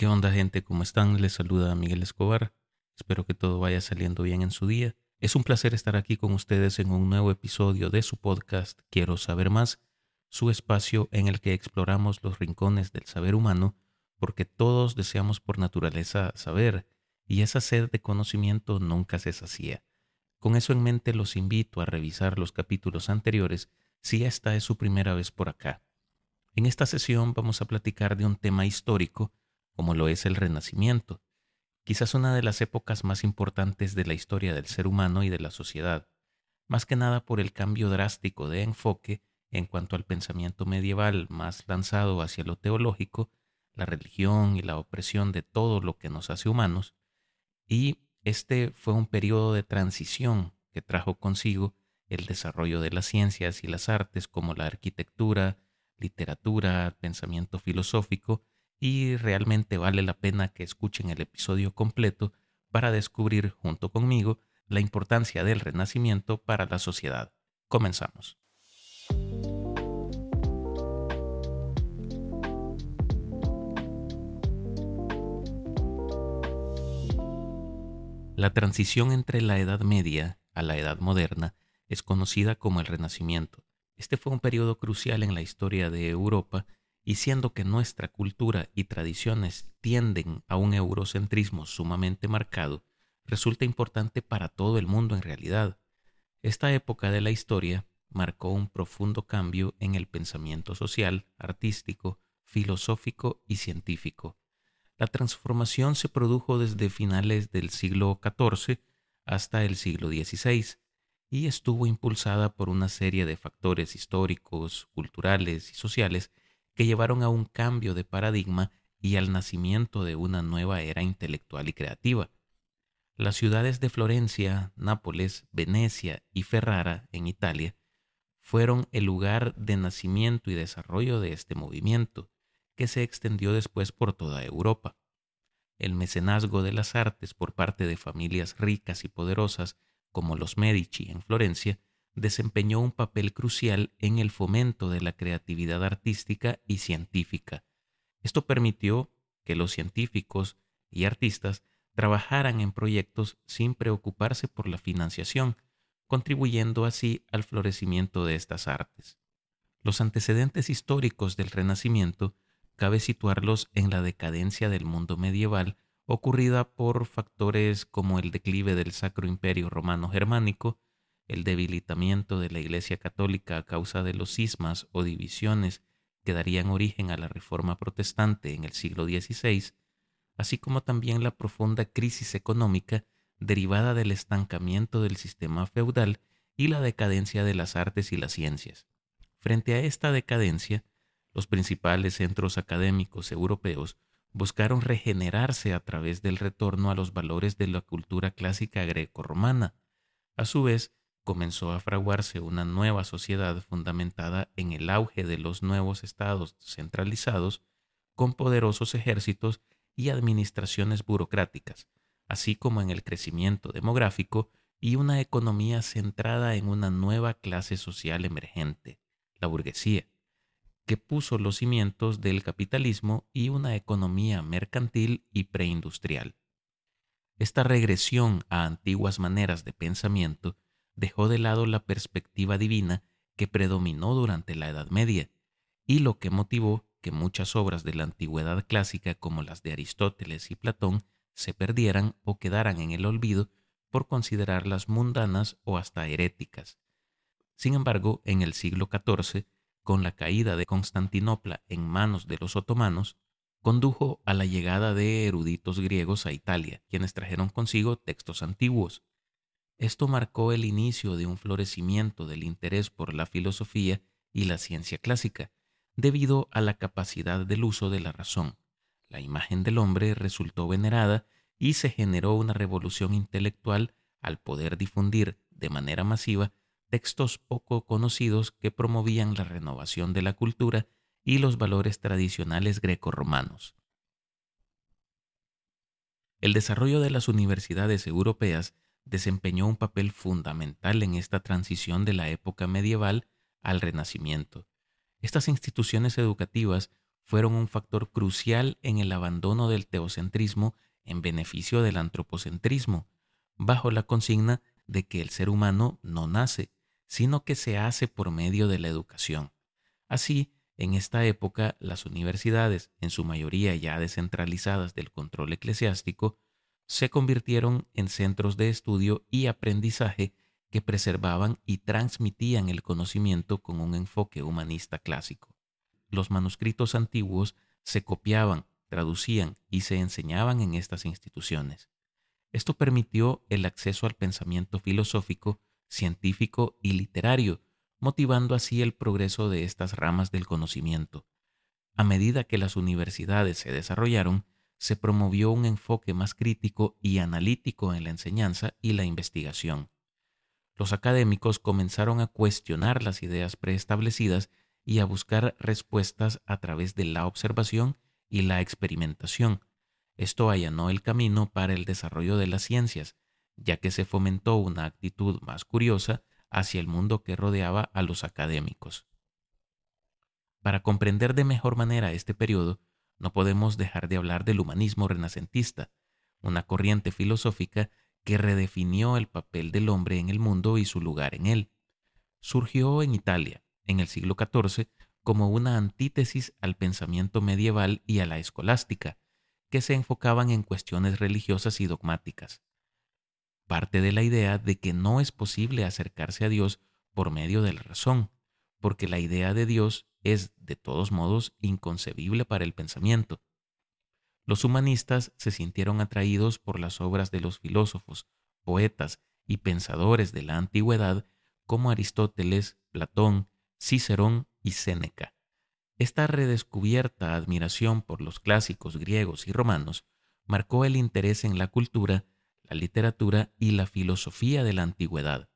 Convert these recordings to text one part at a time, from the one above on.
¿Qué onda gente? ¿Cómo están? Les saluda Miguel Escobar. Espero que todo vaya saliendo bien en su día. Es un placer estar aquí con ustedes en un nuevo episodio de su podcast Quiero saber más, su espacio en el que exploramos los rincones del saber humano, porque todos deseamos por naturaleza saber, y esa sed de conocimiento nunca se sacía. Con eso en mente los invito a revisar los capítulos anteriores si esta es su primera vez por acá. En esta sesión vamos a platicar de un tema histórico como lo es el Renacimiento, quizás una de las épocas más importantes de la historia del ser humano y de la sociedad, más que nada por el cambio drástico de enfoque en cuanto al pensamiento medieval más lanzado hacia lo teológico, la religión y la opresión de todo lo que nos hace humanos, y este fue un periodo de transición que trajo consigo el desarrollo de las ciencias y las artes como la arquitectura, literatura, pensamiento filosófico y realmente vale la pena que escuchen el episodio completo para descubrir junto conmigo la importancia del renacimiento para la sociedad. Comenzamos. La transición entre la Edad Media a la Edad Moderna es conocida como el Renacimiento. Este fue un periodo crucial en la historia de Europa y siendo que nuestra cultura y tradiciones tienden a un eurocentrismo sumamente marcado, resulta importante para todo el mundo en realidad. Esta época de la historia marcó un profundo cambio en el pensamiento social, artístico, filosófico y científico. La transformación se produjo desde finales del siglo XIV hasta el siglo XVI y estuvo impulsada por una serie de factores históricos, culturales y sociales que llevaron a un cambio de paradigma y al nacimiento de una nueva era intelectual y creativa. Las ciudades de Florencia, Nápoles, Venecia y Ferrara, en Italia, fueron el lugar de nacimiento y desarrollo de este movimiento, que se extendió después por toda Europa. El mecenazgo de las artes por parte de familias ricas y poderosas como los Medici en Florencia desempeñó un papel crucial en el fomento de la creatividad artística y científica. Esto permitió que los científicos y artistas trabajaran en proyectos sin preocuparse por la financiación, contribuyendo así al florecimiento de estas artes. Los antecedentes históricos del Renacimiento cabe situarlos en la decadencia del mundo medieval ocurrida por factores como el declive del Sacro Imperio Romano Germánico, el debilitamiento de la Iglesia Católica a causa de los cismas o divisiones que darían origen a la Reforma Protestante en el siglo XVI, así como también la profunda crisis económica derivada del estancamiento del sistema feudal y la decadencia de las artes y las ciencias. Frente a esta decadencia, los principales centros académicos europeos buscaron regenerarse a través del retorno a los valores de la cultura clásica greco-romana. A su vez, comenzó a fraguarse una nueva sociedad fundamentada en el auge de los nuevos estados centralizados con poderosos ejércitos y administraciones burocráticas, así como en el crecimiento demográfico y una economía centrada en una nueva clase social emergente, la burguesía, que puso los cimientos del capitalismo y una economía mercantil y preindustrial. Esta regresión a antiguas maneras de pensamiento dejó de lado la perspectiva divina que predominó durante la Edad Media y lo que motivó que muchas obras de la antigüedad clásica como las de Aristóteles y Platón se perdieran o quedaran en el olvido por considerarlas mundanas o hasta heréticas. Sin embargo, en el siglo XIV, con la caída de Constantinopla en manos de los otomanos, condujo a la llegada de eruditos griegos a Italia, quienes trajeron consigo textos antiguos, esto marcó el inicio de un florecimiento del interés por la filosofía y la ciencia clásica, debido a la capacidad del uso de la razón. La imagen del hombre resultó venerada y se generó una revolución intelectual al poder difundir de manera masiva textos poco conocidos que promovían la renovación de la cultura y los valores tradicionales grecorromanos. El desarrollo de las universidades europeas desempeñó un papel fundamental en esta transición de la época medieval al Renacimiento. Estas instituciones educativas fueron un factor crucial en el abandono del teocentrismo en beneficio del antropocentrismo, bajo la consigna de que el ser humano no nace, sino que se hace por medio de la educación. Así, en esta época, las universidades, en su mayoría ya descentralizadas del control eclesiástico, se convirtieron en centros de estudio y aprendizaje que preservaban y transmitían el conocimiento con un enfoque humanista clásico. Los manuscritos antiguos se copiaban, traducían y se enseñaban en estas instituciones. Esto permitió el acceso al pensamiento filosófico, científico y literario, motivando así el progreso de estas ramas del conocimiento. A medida que las universidades se desarrollaron, se promovió un enfoque más crítico y analítico en la enseñanza y la investigación. Los académicos comenzaron a cuestionar las ideas preestablecidas y a buscar respuestas a través de la observación y la experimentación. Esto allanó el camino para el desarrollo de las ciencias, ya que se fomentó una actitud más curiosa hacia el mundo que rodeaba a los académicos. Para comprender de mejor manera este periodo, no podemos dejar de hablar del humanismo renacentista, una corriente filosófica que redefinió el papel del hombre en el mundo y su lugar en él. Surgió en Italia, en el siglo XIV, como una antítesis al pensamiento medieval y a la escolástica, que se enfocaban en cuestiones religiosas y dogmáticas parte de la idea de que no es posible acercarse a Dios por medio de la razón, porque la idea de Dios es de todos modos inconcebible para el pensamiento. Los humanistas se sintieron atraídos por las obras de los filósofos, poetas y pensadores de la antigüedad como Aristóteles, Platón, Cicerón y Séneca. Esta redescubierta admiración por los clásicos griegos y romanos marcó el interés en la cultura la literatura y la filosofía de la antigüedad.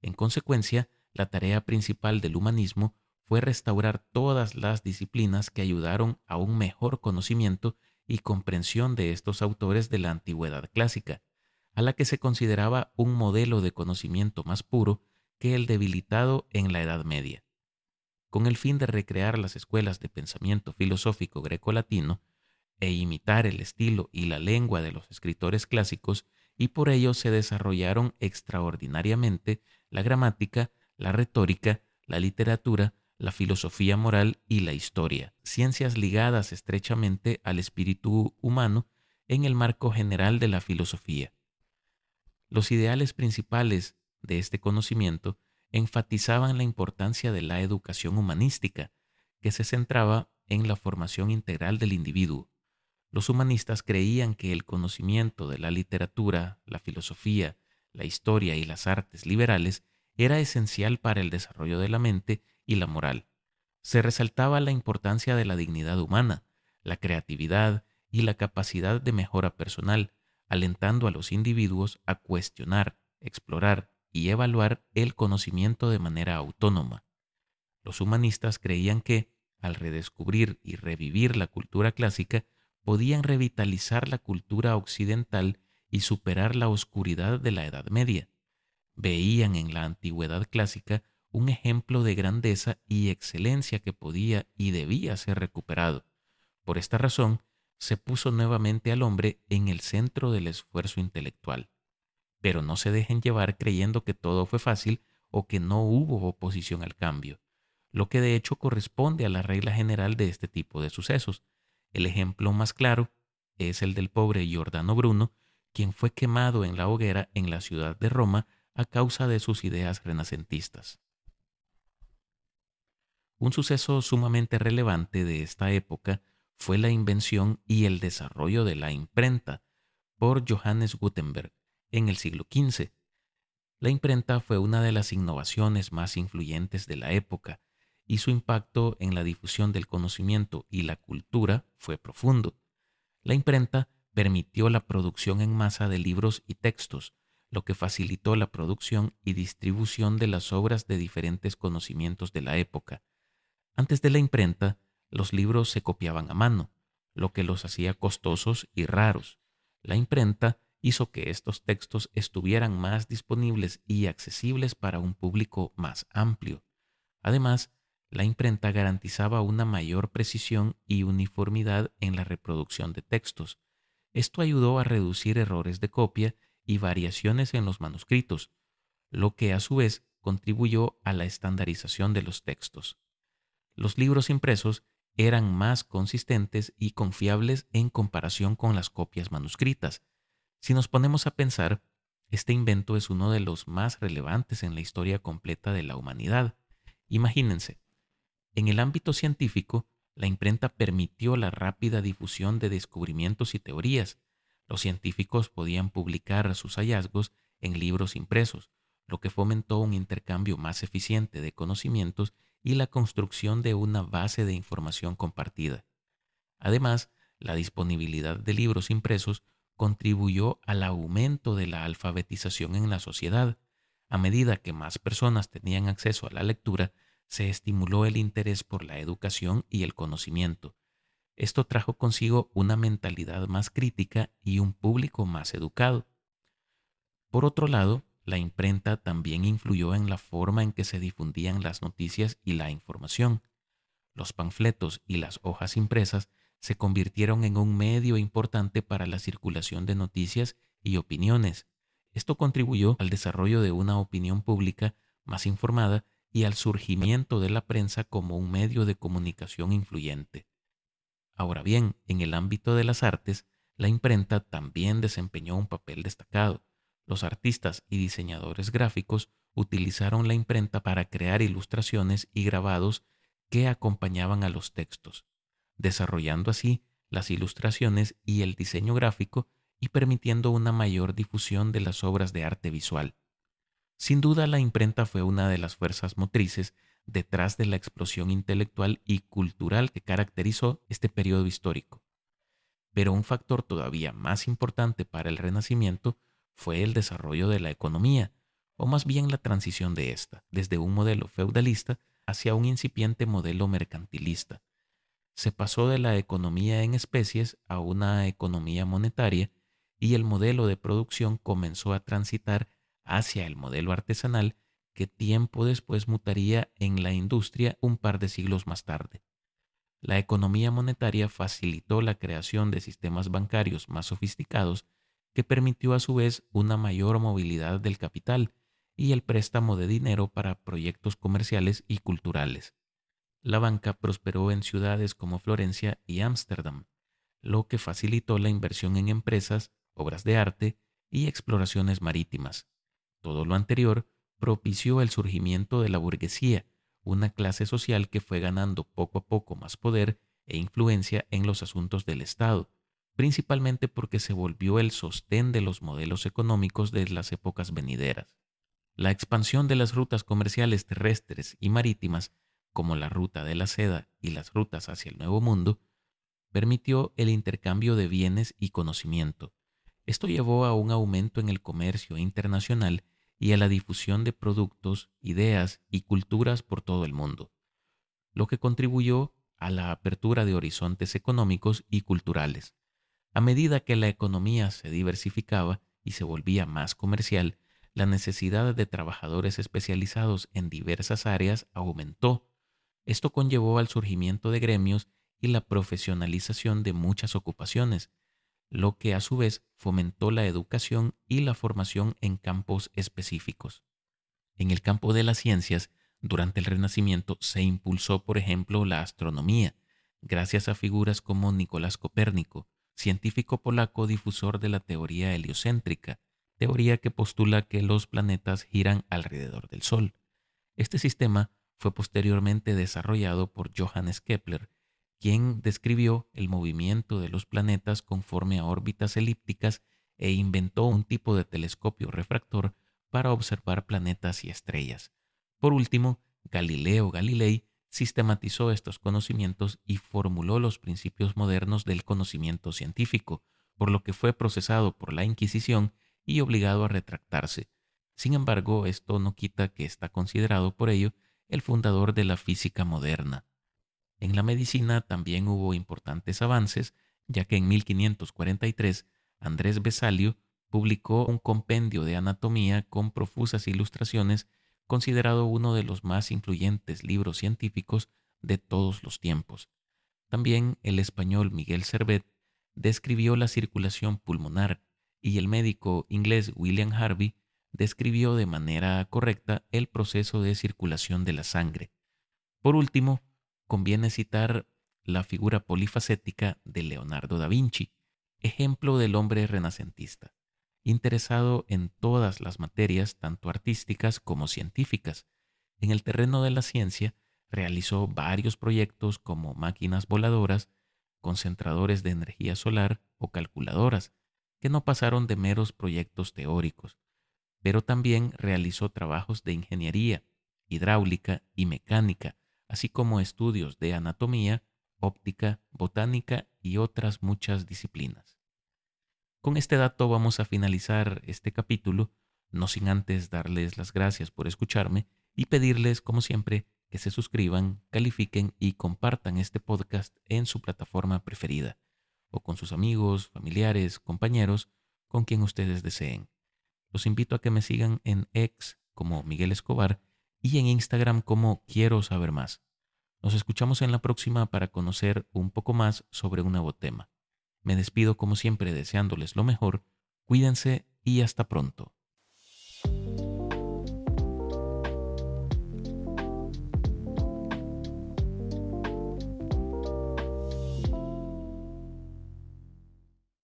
En consecuencia, la tarea principal del humanismo fue restaurar todas las disciplinas que ayudaron a un mejor conocimiento y comprensión de estos autores de la antigüedad clásica, a la que se consideraba un modelo de conocimiento más puro que el debilitado en la Edad Media. Con el fin de recrear las escuelas de pensamiento filosófico greco-latino e imitar el estilo y la lengua de los escritores clásicos, y por ello se desarrollaron extraordinariamente la gramática, la retórica, la literatura, la filosofía moral y la historia, ciencias ligadas estrechamente al espíritu humano en el marco general de la filosofía. Los ideales principales de este conocimiento enfatizaban la importancia de la educación humanística, que se centraba en la formación integral del individuo, los humanistas creían que el conocimiento de la literatura, la filosofía, la historia y las artes liberales era esencial para el desarrollo de la mente y la moral. Se resaltaba la importancia de la dignidad humana, la creatividad y la capacidad de mejora personal, alentando a los individuos a cuestionar, explorar y evaluar el conocimiento de manera autónoma. Los humanistas creían que, al redescubrir y revivir la cultura clásica, podían revitalizar la cultura occidental y superar la oscuridad de la Edad Media. Veían en la antigüedad clásica un ejemplo de grandeza y excelencia que podía y debía ser recuperado. Por esta razón, se puso nuevamente al hombre en el centro del esfuerzo intelectual. Pero no se dejen llevar creyendo que todo fue fácil o que no hubo oposición al cambio, lo que de hecho corresponde a la regla general de este tipo de sucesos, el ejemplo más claro es el del pobre Giordano Bruno, quien fue quemado en la hoguera en la ciudad de Roma a causa de sus ideas renacentistas. Un suceso sumamente relevante de esta época fue la invención y el desarrollo de la imprenta por Johannes Gutenberg en el siglo XV. La imprenta fue una de las innovaciones más influyentes de la época y su impacto en la difusión del conocimiento y la cultura fue profundo. La imprenta permitió la producción en masa de libros y textos, lo que facilitó la producción y distribución de las obras de diferentes conocimientos de la época. Antes de la imprenta, los libros se copiaban a mano, lo que los hacía costosos y raros. La imprenta hizo que estos textos estuvieran más disponibles y accesibles para un público más amplio. Además, la imprenta garantizaba una mayor precisión y uniformidad en la reproducción de textos. Esto ayudó a reducir errores de copia y variaciones en los manuscritos, lo que a su vez contribuyó a la estandarización de los textos. Los libros impresos eran más consistentes y confiables en comparación con las copias manuscritas. Si nos ponemos a pensar, este invento es uno de los más relevantes en la historia completa de la humanidad. Imagínense, en el ámbito científico, la imprenta permitió la rápida difusión de descubrimientos y teorías. Los científicos podían publicar sus hallazgos en libros impresos, lo que fomentó un intercambio más eficiente de conocimientos y la construcción de una base de información compartida. Además, la disponibilidad de libros impresos contribuyó al aumento de la alfabetización en la sociedad. A medida que más personas tenían acceso a la lectura, se estimuló el interés por la educación y el conocimiento. Esto trajo consigo una mentalidad más crítica y un público más educado. Por otro lado, la imprenta también influyó en la forma en que se difundían las noticias y la información. Los panfletos y las hojas impresas se convirtieron en un medio importante para la circulación de noticias y opiniones. Esto contribuyó al desarrollo de una opinión pública más informada y al surgimiento de la prensa como un medio de comunicación influyente. Ahora bien, en el ámbito de las artes, la imprenta también desempeñó un papel destacado. Los artistas y diseñadores gráficos utilizaron la imprenta para crear ilustraciones y grabados que acompañaban a los textos, desarrollando así las ilustraciones y el diseño gráfico y permitiendo una mayor difusión de las obras de arte visual. Sin duda la imprenta fue una de las fuerzas motrices detrás de la explosión intelectual y cultural que caracterizó este periodo histórico. Pero un factor todavía más importante para el Renacimiento fue el desarrollo de la economía, o más bien la transición de ésta, desde un modelo feudalista hacia un incipiente modelo mercantilista. Se pasó de la economía en especies a una economía monetaria y el modelo de producción comenzó a transitar hacia el modelo artesanal que tiempo después mutaría en la industria un par de siglos más tarde. La economía monetaria facilitó la creación de sistemas bancarios más sofisticados que permitió a su vez una mayor movilidad del capital y el préstamo de dinero para proyectos comerciales y culturales. La banca prosperó en ciudades como Florencia y Ámsterdam, lo que facilitó la inversión en empresas, obras de arte y exploraciones marítimas. Todo lo anterior propició el surgimiento de la burguesía, una clase social que fue ganando poco a poco más poder e influencia en los asuntos del Estado, principalmente porque se volvió el sostén de los modelos económicos de las épocas venideras. La expansión de las rutas comerciales terrestres y marítimas, como la ruta de la seda y las rutas hacia el Nuevo Mundo, permitió el intercambio de bienes y conocimiento. Esto llevó a un aumento en el comercio internacional y a la difusión de productos, ideas y culturas por todo el mundo, lo que contribuyó a la apertura de horizontes económicos y culturales. A medida que la economía se diversificaba y se volvía más comercial, la necesidad de trabajadores especializados en diversas áreas aumentó. Esto conllevó al surgimiento de gremios y la profesionalización de muchas ocupaciones, lo que a su vez fomentó la educación y la formación en campos específicos. En el campo de las ciencias, durante el Renacimiento se impulsó, por ejemplo, la astronomía, gracias a figuras como Nicolás Copérnico, científico polaco difusor de la teoría heliocéntrica, teoría que postula que los planetas giran alrededor del Sol. Este sistema fue posteriormente desarrollado por Johannes Kepler, quien describió el movimiento de los planetas conforme a órbitas elípticas e inventó un tipo de telescopio refractor para observar planetas y estrellas. Por último, Galileo Galilei sistematizó estos conocimientos y formuló los principios modernos del conocimiento científico, por lo que fue procesado por la Inquisición y obligado a retractarse. Sin embargo, esto no quita que está considerado por ello el fundador de la física moderna. En la medicina también hubo importantes avances, ya que en 1543 Andrés Besalio publicó un compendio de anatomía con profusas ilustraciones considerado uno de los más influyentes libros científicos de todos los tiempos. También el español Miguel Servet describió la circulación pulmonar y el médico inglés William Harvey describió de manera correcta el proceso de circulación de la sangre. Por último, conviene citar la figura polifacética de Leonardo da Vinci, ejemplo del hombre renacentista, interesado en todas las materias, tanto artísticas como científicas. En el terreno de la ciencia, realizó varios proyectos como máquinas voladoras, concentradores de energía solar o calculadoras, que no pasaron de meros proyectos teóricos, pero también realizó trabajos de ingeniería, hidráulica y mecánica, así como estudios de anatomía, óptica, botánica y otras muchas disciplinas. Con este dato vamos a finalizar este capítulo, no sin antes darles las gracias por escucharme y pedirles, como siempre, que se suscriban, califiquen y compartan este podcast en su plataforma preferida, o con sus amigos, familiares, compañeros, con quien ustedes deseen. Los invito a que me sigan en X como Miguel Escobar y en Instagram como Quiero Saber Más. Nos escuchamos en la próxima para conocer un poco más sobre un nuevo tema. Me despido como siempre deseándoles lo mejor, cuídense y hasta pronto.